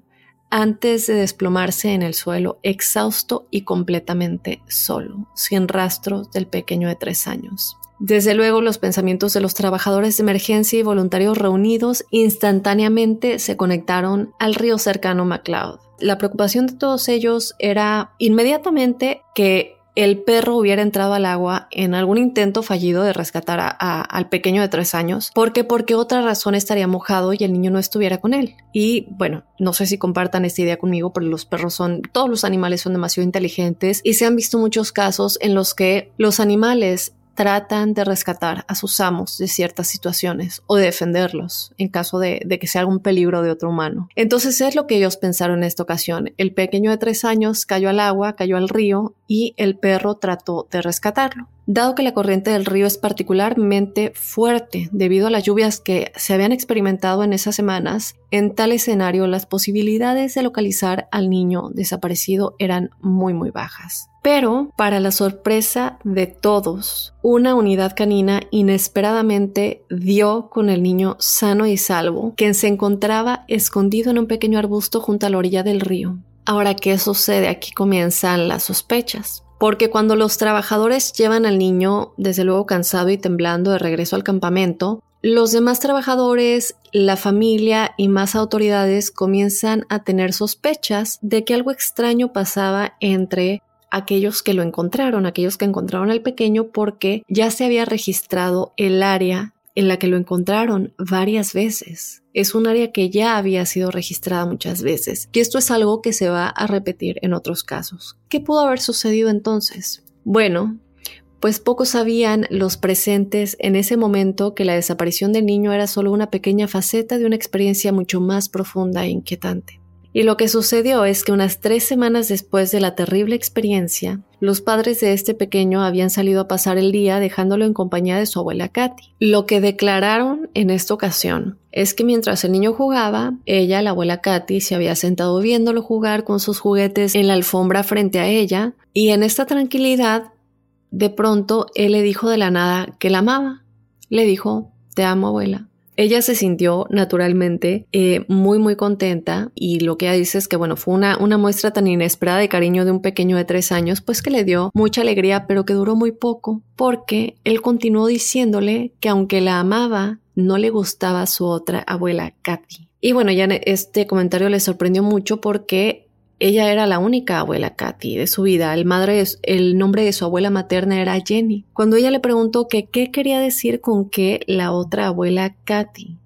antes de desplomarse en el suelo, exhausto y completamente solo, sin rastros del pequeño de tres años. Desde luego, los pensamientos de los trabajadores de emergencia y voluntarios reunidos instantáneamente se conectaron al río cercano MacLeod. La preocupación de todos ellos era inmediatamente que el perro hubiera entrado al agua en algún intento fallido de rescatar al pequeño de tres años. ¿Por qué? Porque otra razón estaría mojado y el niño no estuviera con él. Y bueno, no sé si compartan esta idea conmigo, pero los perros son, todos los animales son demasiado inteligentes y se han visto muchos casos en los que los animales tratan de rescatar a sus amos de ciertas situaciones o de defenderlos en caso de, que sea algún peligro de otro humano. Entonces es lo que ellos pensaron en esta ocasión. El pequeño de tres años cayó al agua, cayó al río y el perro trató de rescatarlo. Dado que la corriente del río es particularmente fuerte debido a las lluvias que se habían experimentado en esas semanas, en tal escenario las posibilidades de localizar al niño desaparecido eran muy muy bajas. Pero, para la sorpresa de todos, una unidad canina inesperadamente dio con el niño sano y salvo, quien se encontraba escondido en un pequeño arbusto junto a la orilla del río. Ahora, ¿qué sucede? Aquí comienzan las sospechas porque cuando los trabajadores llevan al niño, desde luego cansado y temblando de regreso al campamento, los demás trabajadores, la familia y más autoridades comienzan a tener sospechas de que algo extraño pasaba entre aquellos que lo encontraron, aquellos que encontraron al pequeño porque ya se había registrado el área en la que lo encontraron varias veces. Es un área que ya había sido registrada muchas veces, y esto es algo que se va a repetir en otros casos. ¿Qué pudo haber sucedido entonces? Bueno, pues pocos sabían los presentes en ese momento que la desaparición del niño era solo una pequeña faceta de una experiencia mucho más profunda e inquietante. Y lo que sucedió es que unas tres semanas después de la terrible experiencia, los padres de este pequeño habían salido a pasar el día dejándolo en compañía de su abuela Katy. Lo que declararon en esta ocasión es que mientras el niño jugaba, ella, la abuela Katy, se había sentado viéndolo jugar con sus juguetes en la alfombra frente a ella y en esta tranquilidad, de pronto él le dijo de la nada que la amaba. Le dijo, te amo abuela. Ella se sintió naturalmente eh, muy muy contenta y lo que ella dice es que bueno fue una, una muestra tan inesperada de cariño de un pequeño de tres años pues que le dio mucha alegría pero que duró muy poco porque él continuó diciéndole que aunque la amaba no le gustaba su otra abuela Katy. Y bueno, ya este comentario le sorprendió mucho porque ella era la única abuela Katy de su vida. El, madre, el nombre de su abuela materna era Jenny. Cuando ella le preguntó que qué quería decir con que la otra abuela Katy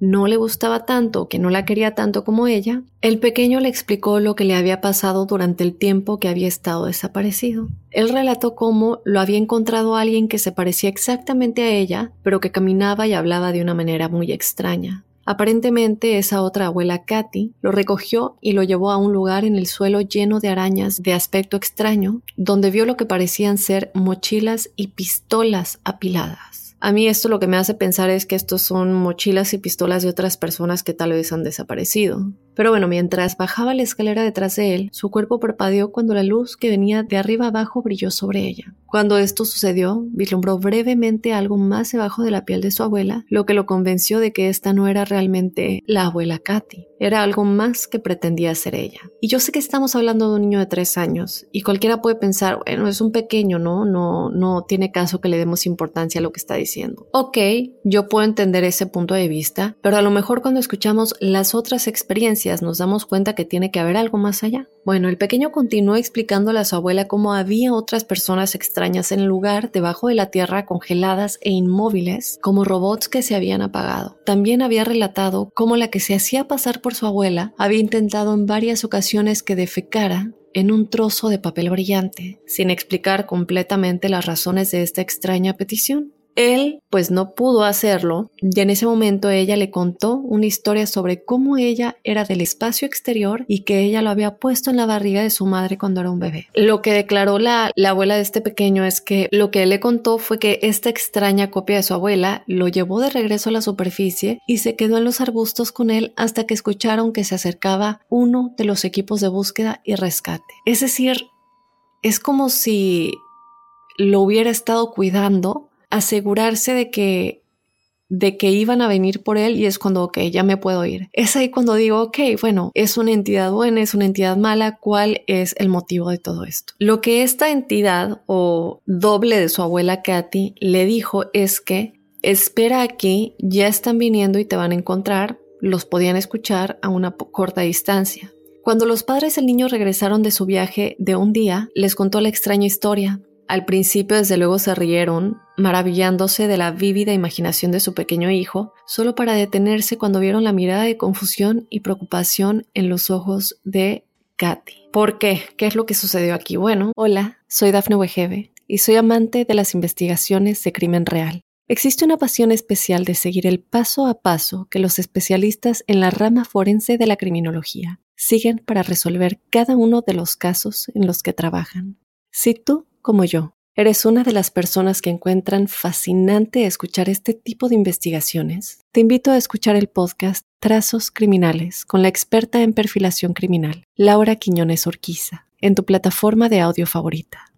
no le gustaba tanto, que no la quería tanto como ella, el pequeño le explicó lo que le había pasado durante el tiempo que había estado desaparecido. Él relató cómo lo había encontrado alguien que se parecía exactamente a ella, pero que caminaba y hablaba de una manera muy extraña. Aparentemente esa otra abuela Katy lo recogió y lo llevó a un lugar en el suelo lleno de arañas de aspecto extraño, donde vio lo que parecían ser mochilas y pistolas apiladas. A mí esto lo que me hace pensar es que estos son mochilas y pistolas de otras personas que tal vez han desaparecido. Pero bueno, mientras bajaba la escalera detrás de él, su cuerpo parpadeó cuando la luz que venía de arriba abajo brilló sobre ella. Cuando esto sucedió, vislumbró brevemente algo más debajo de la piel de su abuela, lo que lo convenció de que esta no era realmente la abuela Katy, era algo más que pretendía ser ella. Y yo sé que estamos hablando de un niño de tres años, y cualquiera puede pensar, bueno, es un pequeño, ¿no? No, no tiene caso que le demos importancia a lo que está diciendo. Ok, yo puedo entender ese punto de vista, pero a lo mejor cuando escuchamos las otras experiencias nos damos cuenta que tiene que haber algo más allá. Bueno, el pequeño continuó explicándole a su abuela cómo había otras personas extrañas en el lugar debajo de la tierra congeladas e inmóviles, como robots que se habían apagado. También había relatado cómo la que se hacía pasar por su abuela había intentado en varias ocasiones que defecara en un trozo de papel brillante, sin explicar completamente las razones de esta extraña petición. Él pues no pudo hacerlo y en ese momento ella le contó una historia sobre cómo ella era del espacio exterior y que ella lo había puesto en la barriga de su madre cuando era un bebé. Lo que declaró la, la abuela de este pequeño es que lo que él le contó fue que esta extraña copia de su abuela lo llevó de regreso a la superficie y se quedó en los arbustos con él hasta que escucharon que se acercaba uno de los equipos de búsqueda y rescate. Es decir, es como si lo hubiera estado cuidando asegurarse de que de que iban a venir por él y es cuando, ok, ya me puedo ir. Es ahí cuando digo, ok, bueno, es una entidad buena, es una entidad mala, ¿cuál es el motivo de todo esto? Lo que esta entidad o doble de su abuela Katy le dijo es que espera aquí, ya están viniendo y te van a encontrar, los podían escuchar a una corta distancia. Cuando los padres del niño regresaron de su viaje de un día, les contó la extraña historia. Al principio desde luego se rieron, maravillándose de la vívida imaginación de su pequeño hijo, solo para detenerse cuando vieron la mirada de confusión y preocupación en los ojos de Katy. ¿Por qué? ¿Qué es lo que sucedió aquí? Bueno, hola, soy Dafne Wegebe y soy amante de las investigaciones de crimen real. Existe una pasión especial de seguir el paso a paso que los especialistas en la rama forense de la criminología siguen para resolver cada uno de los casos en los que trabajan. Si tú como yo, eres una de las personas que encuentran fascinante escuchar este tipo de investigaciones, te invito a escuchar el podcast Trazos Criminales con la experta en perfilación criminal, Laura Quiñones Orquiza, en tu plataforma de audio favorita.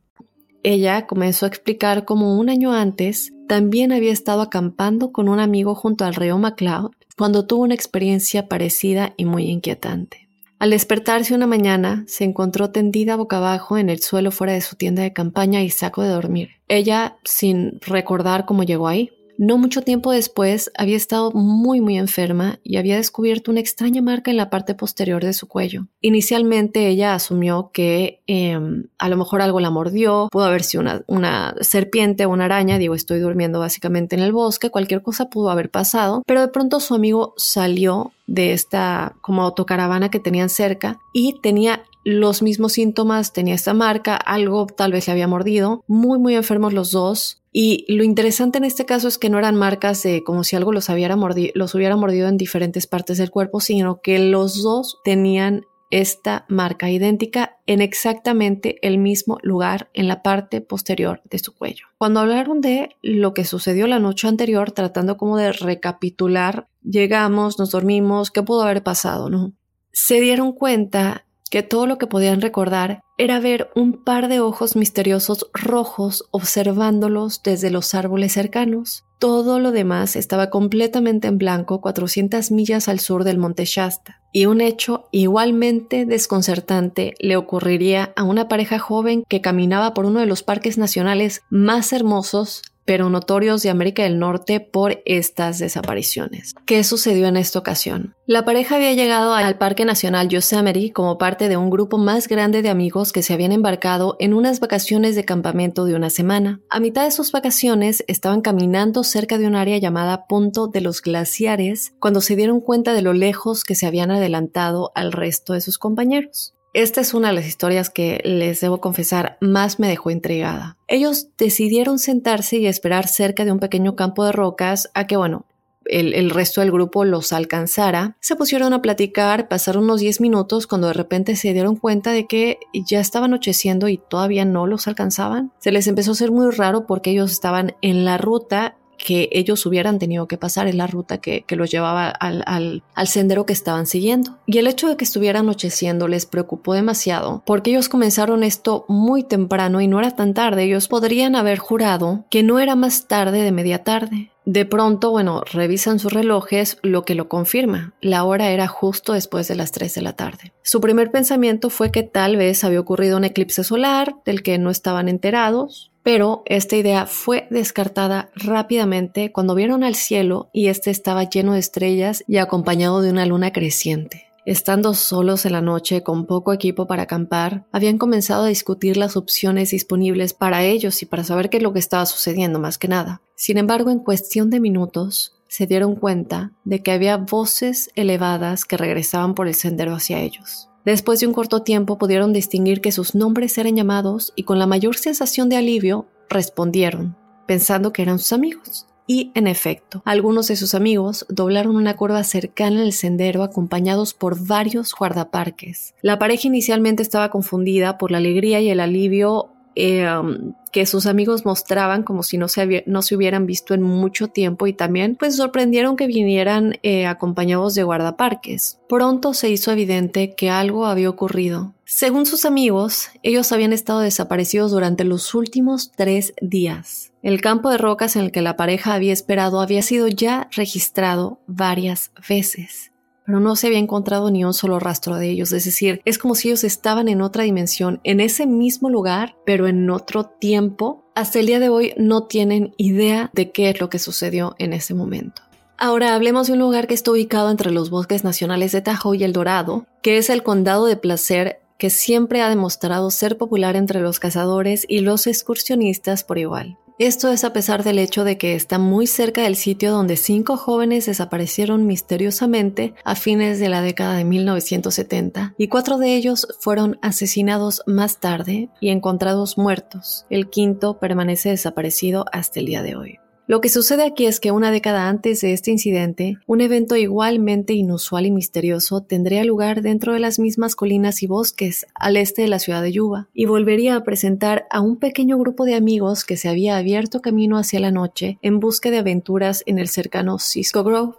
Ella comenzó a explicar cómo un año antes también había estado acampando con un amigo junto al río MacLeod cuando tuvo una experiencia parecida y muy inquietante. Al despertarse una mañana, se encontró tendida boca abajo en el suelo fuera de su tienda de campaña y saco de dormir. Ella, sin recordar cómo llegó ahí, no mucho tiempo después había estado muy muy enferma y había descubierto una extraña marca en la parte posterior de su cuello. Inicialmente ella asumió que em, a lo mejor algo la mordió, pudo haber sido una, una serpiente o una araña, digo estoy durmiendo básicamente en el bosque, cualquier cosa pudo haber pasado, pero de pronto su amigo salió de esta como autocaravana que tenían cerca y tenía los mismos síntomas, tenía esta marca, algo tal vez le había mordido, muy muy enfermos los dos. Y lo interesante en este caso es que no eran marcas de como si algo los, los hubiera mordido en diferentes partes del cuerpo, sino que los dos tenían esta marca idéntica en exactamente el mismo lugar en la parte posterior de su cuello. Cuando hablaron de lo que sucedió la noche anterior, tratando como de recapitular, llegamos, nos dormimos, qué pudo haber pasado, ¿no? Se dieron cuenta que todo lo que podían recordar era ver un par de ojos misteriosos rojos observándolos desde los árboles cercanos. Todo lo demás estaba completamente en blanco 400 millas al sur del monte Shasta. Y un hecho igualmente desconcertante le ocurriría a una pareja joven que caminaba por uno de los parques nacionales más hermosos pero notorios de América del Norte por estas desapariciones. ¿Qué sucedió en esta ocasión? La pareja había llegado al Parque Nacional Yosemite como parte de un grupo más grande de amigos que se habían embarcado en unas vacaciones de campamento de una semana. A mitad de sus vacaciones estaban caminando cerca de un área llamada Punto de los Glaciares cuando se dieron cuenta de lo lejos que se habían adelantado al resto de sus compañeros. Esta es una de las historias que les debo confesar más me dejó intrigada. Ellos decidieron sentarse y esperar cerca de un pequeño campo de rocas a que, bueno, el, resto del grupo los alcanzara. Se pusieron a platicar, pasaron unos 10 minutos cuando de repente se dieron cuenta de que ya estaba anocheciendo y todavía no los alcanzaban. Se les empezó a hacer muy raro porque ellos estaban en la ruta que ellos hubieran tenido que pasar en la ruta que, los llevaba al, al, sendero que estaban siguiendo. Y el hecho de que estuviera anocheciendo les preocupó demasiado porque ellos comenzaron esto muy temprano y no era tan tarde. Ellos podrían haber jurado que no era más tarde de media tarde. De pronto, bueno, revisan sus relojes, lo que lo confirma. La hora era justo después de las 3 de la tarde. Su primer pensamiento fue que tal vez había ocurrido un eclipse solar del que no estaban enterados, pero esta idea fue descartada rápidamente cuando vieron al cielo y este estaba lleno de estrellas y acompañado de una luna creciente. Estando solos en la noche con poco equipo para acampar, habían comenzado a discutir las opciones disponibles para ellos y para saber qué es lo que estaba sucediendo más que nada. Sin embargo, en cuestión de minutos, se dieron cuenta de que había voces elevadas que regresaban por el sendero hacia ellos. Después de un corto tiempo pudieron distinguir que sus nombres eran llamados y con la mayor sensación de alivio respondieron, pensando que eran sus amigos. Y, en efecto, algunos de sus amigos doblaron una curva cercana al sendero acompañados por varios guardaparques. La pareja inicialmente estaba confundida por la alegría y el alivio eh, um, que sus amigos mostraban como si no se, no se hubieran visto en mucho tiempo y también pues sorprendieron que vinieran eh, acompañados de guardaparques. Pronto se hizo evidente que algo había ocurrido. Según sus amigos, ellos habían estado desaparecidos durante los últimos tres días. El campo de rocas en el que la pareja había esperado había sido ya registrado varias veces no se había encontrado ni un solo rastro de ellos. Es decir, es como si ellos estaban en otra dimensión, en ese mismo lugar, pero en otro tiempo. Hasta el día de hoy no tienen idea de qué es lo que sucedió en ese momento. Ahora hablemos de un lugar que está ubicado entre los bosques nacionales de Tahoe y El Dorado, que es el condado de Placer que siempre ha demostrado ser popular entre los cazadores y los excursionistas por igual. Esto es a pesar del hecho de que está muy cerca del sitio donde cinco jóvenes desaparecieron misteriosamente a fines de la década de 1970 y cuatro de ellos fueron asesinados más tarde y encontrados muertos. El quinto permanece desaparecido hasta el día de hoy. Lo que sucede aquí es que una década antes de este incidente, un evento igualmente inusual y misterioso tendría lugar dentro de las mismas colinas y bosques al este de la ciudad de Yuba y volvería a presentar a un pequeño grupo de amigos que se había abierto camino hacia la noche en busca de aventuras en el cercano Cisco Grove.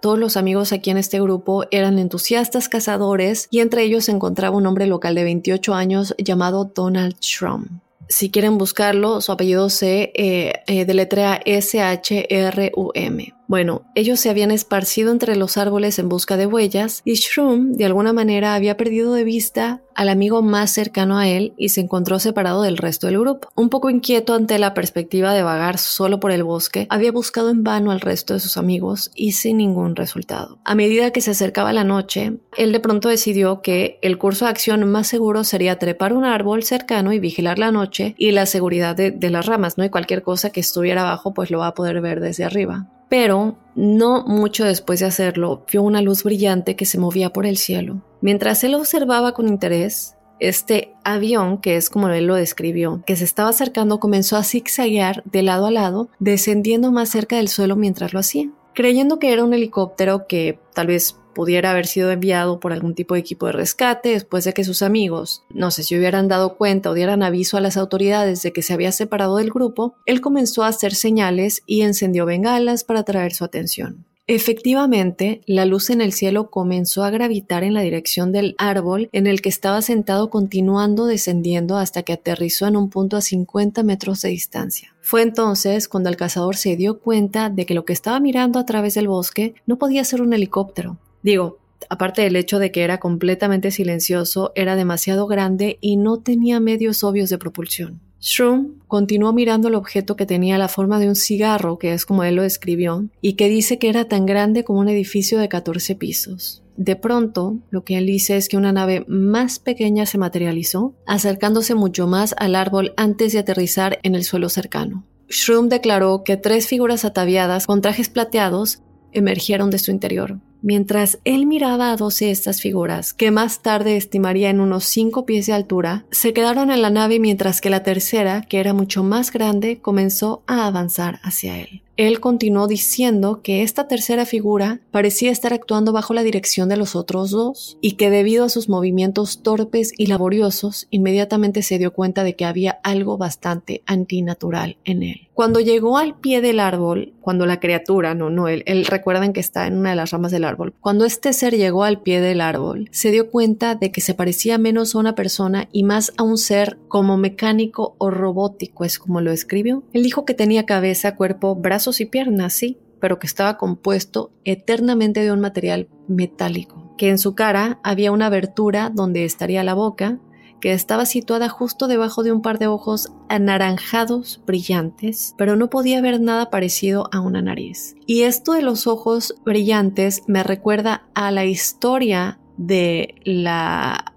Todos los amigos aquí en este grupo eran entusiastas cazadores y entre ellos se encontraba un hombre local de 28 años llamado Donald Trump si quieren buscarlo, su apellido se eh, eh, deletrea S-H-R-U-M. Bueno, ellos se habían esparcido entre los árboles en busca de huellas y Shroom de alguna manera había perdido de vista al amigo más cercano a él y se encontró separado del resto del grupo. Un poco inquieto ante la perspectiva de vagar solo por el bosque, había buscado en vano al resto de sus amigos y sin ningún resultado. A medida que se acercaba la noche, él de pronto decidió que el curso de acción más seguro sería trepar un árbol cercano y vigilar la noche y la seguridad de, las ramas, ¿no? Y cualquier cosa que estuviera abajo pues lo va a poder ver desde arriba. Pero no mucho después de hacerlo, vio una luz brillante que se movía por el cielo. Mientras él observaba con interés, este avión, que es como él lo describió, que se estaba acercando, comenzó a zigzaguear de lado a lado, descendiendo más cerca del suelo mientras lo hacía. Creyendo que era un helicóptero que tal vez pudiera haber sido enviado por algún tipo de equipo de rescate después de que sus amigos, no sé si hubieran dado cuenta o dieran aviso a las autoridades de que se había separado del grupo, él comenzó a hacer señales y encendió bengalas para atraer su atención. Efectivamente, la luz en el cielo comenzó a gravitar en la dirección del árbol en el que estaba sentado continuando descendiendo hasta que aterrizó en un punto a 50 metros de distancia. Fue entonces cuando el cazador se dio cuenta de que lo que estaba mirando a través del bosque no podía ser un helicóptero. Digo, aparte del hecho de que era completamente silencioso, era demasiado grande y no tenía medios obvios de propulsión. Shroom continuó mirando el objeto que tenía la forma de un cigarro, que es como él lo describió, y que dice que era tan grande como un edificio de 14 pisos. De pronto, lo que él dice es que una nave más pequeña se materializó, acercándose mucho más al árbol antes de aterrizar en el suelo cercano. Shroom declaró que tres figuras ataviadas con trajes plateados emergieron de su interior. Mientras él miraba a dos de estas figuras, que más tarde estimaría en unos cinco pies de altura, se quedaron en la nave mientras que la tercera, que era mucho más grande, comenzó a avanzar hacia él. Él continuó diciendo que esta tercera figura parecía estar actuando bajo la dirección de los otros dos y que debido a sus movimientos torpes y laboriosos inmediatamente se dio cuenta de que había algo bastante antinatural en él. Cuando llegó al pie del árbol, cuando la criatura, no, no él, él recuerdan que está en una de las ramas del árbol, cuando este ser llegó al pie del árbol, se dio cuenta de que se parecía menos a una persona y más a un ser como mecánico o robótico, es como lo escribió. Él dijo que tenía cabeza, cuerpo, brazos y piernas, sí, pero que estaba compuesto eternamente de un material metálico, que en su cara había una abertura donde estaría la boca, que estaba situada justo debajo de un par de ojos anaranjados brillantes, pero no podía ver nada parecido a una nariz. Y esto de los ojos brillantes me recuerda a la historia de la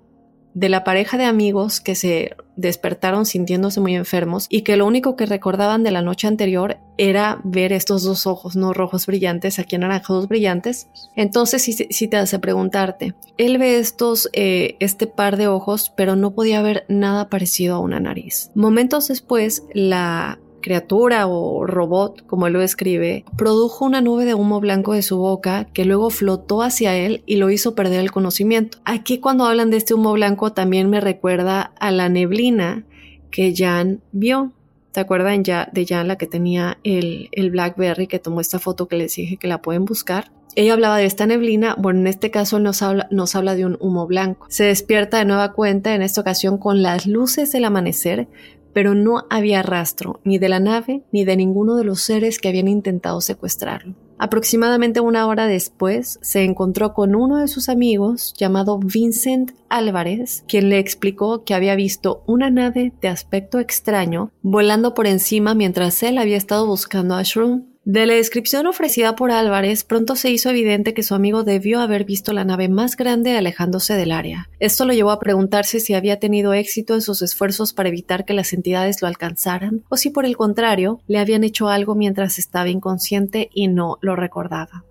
de la pareja de amigos que se despertaron sintiéndose muy enfermos y que lo único que recordaban de la noche anterior era ver estos dos ojos, no rojos brillantes, aquí anaranjados brillantes. Entonces si, te hace preguntarte, él ve estos, eh, este par de ojos, pero no podía ver nada parecido a una nariz. Momentos después, la criatura o robot, como él lo describe, produjo una nube de humo blanco de su boca que luego flotó hacia él y lo hizo perder el conocimiento. Aquí cuando hablan de este humo blanco también me recuerda a la neblina que Jan vio. ¿Te acuerdan ya de Jan la que tenía el, el Blackberry que tomó esta foto que les dije que la pueden buscar? Ella hablaba de esta neblina, bueno, en este caso nos habla, nos habla de un humo blanco. Se despierta de nueva cuenta en esta ocasión con las luces del amanecer, pero no había rastro ni de la nave ni de ninguno de los seres que habían intentado secuestrarlo. Aproximadamente una hora después se encontró con uno de sus amigos llamado Vincent Álvarez, quien le explicó que había visto una nave de aspecto extraño volando por encima mientras él había estado buscando a Shroom. De la descripción ofrecida por Álvarez, pronto se hizo evidente que su amigo debió haber visto la nave más grande alejándose del área. Esto lo llevó a preguntarse si había tenido éxito en sus esfuerzos para evitar que las entidades lo alcanzaran, o si por el contrario le habían hecho algo mientras estaba inconsciente y no lo recordaba.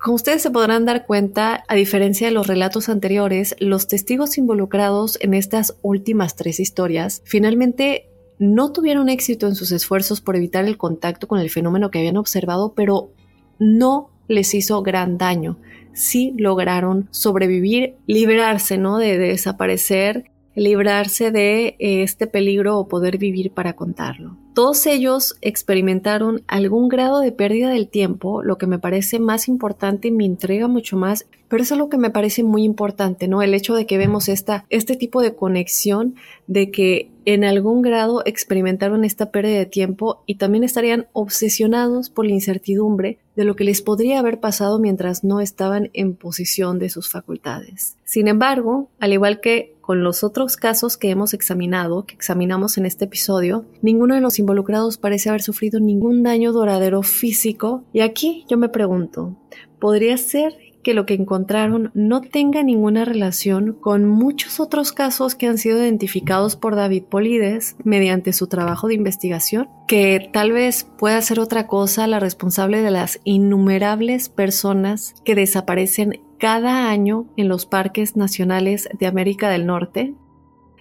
Como ustedes se podrán dar cuenta, a diferencia de los relatos anteriores, los testigos involucrados en estas últimas tres historias finalmente no tuvieron éxito en sus esfuerzos por evitar el contacto con el fenómeno que habían observado, pero no les hizo gran daño. Sí lograron sobrevivir, liberarse, ¿no? De, de desaparecer, librarse de eh, este peligro o poder vivir para contarlo. Todos ellos experimentaron algún grado de pérdida del tiempo, lo que me parece más importante y me entrega mucho más, pero eso es lo que me parece muy importante, ¿no? El hecho de que vemos esta, este tipo de conexión, de que en algún grado experimentaron esta pérdida de tiempo y también estarían obsesionados por la incertidumbre de lo que les podría haber pasado mientras no estaban en posición de sus facultades. Sin embargo, al igual que con los otros casos que hemos examinado, que examinamos en este episodio, ninguno de los involucrados parece haber sufrido ningún daño duradero físico. Y aquí yo me pregunto, ¿podría ser que lo que encontraron no tenga ninguna relación con muchos otros casos que han sido identificados por David Polides mediante su trabajo de investigación, que tal vez pueda ser otra cosa la responsable de las innumerables personas que desaparecen cada año en los parques nacionales de América del Norte.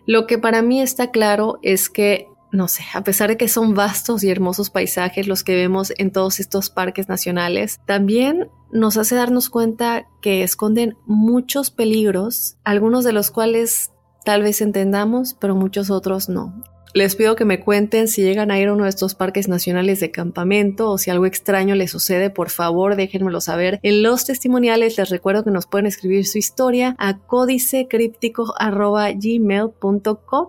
Lo que para mí está claro es que no sé, a pesar de que son vastos y hermosos paisajes los que vemos en todos estos parques nacionales, también nos hace darnos cuenta que esconden muchos peligros, algunos de los cuales tal vez entendamos, pero muchos otros no. Les pido que me cuenten si llegan a ir a uno de estos parques nacionales de campamento o si algo extraño les sucede, por favor déjenmelo saber. En los testimoniales les recuerdo que nos pueden escribir su historia a códicecríptico.gmail.com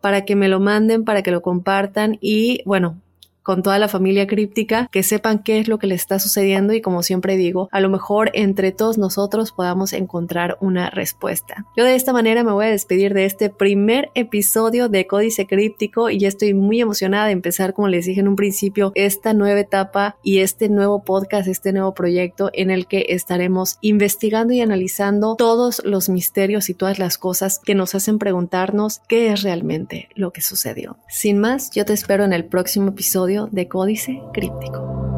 para que me lo manden, para que lo compartan y bueno, con toda la familia críptica, que sepan qué es lo que le está sucediendo y como siempre digo, a lo mejor entre todos nosotros podamos encontrar una respuesta. Yo de esta manera me voy a despedir de este primer episodio de Códice Críptico y ya estoy muy emocionada de empezar, como les dije en un principio, esta nueva etapa y este nuevo podcast, este nuevo proyecto en el que estaremos investigando y analizando todos los misterios y todas las cosas que nos hacen preguntarnos qué es realmente lo que sucedió. Sin más, yo te espero en el próximo de Códice Críptico.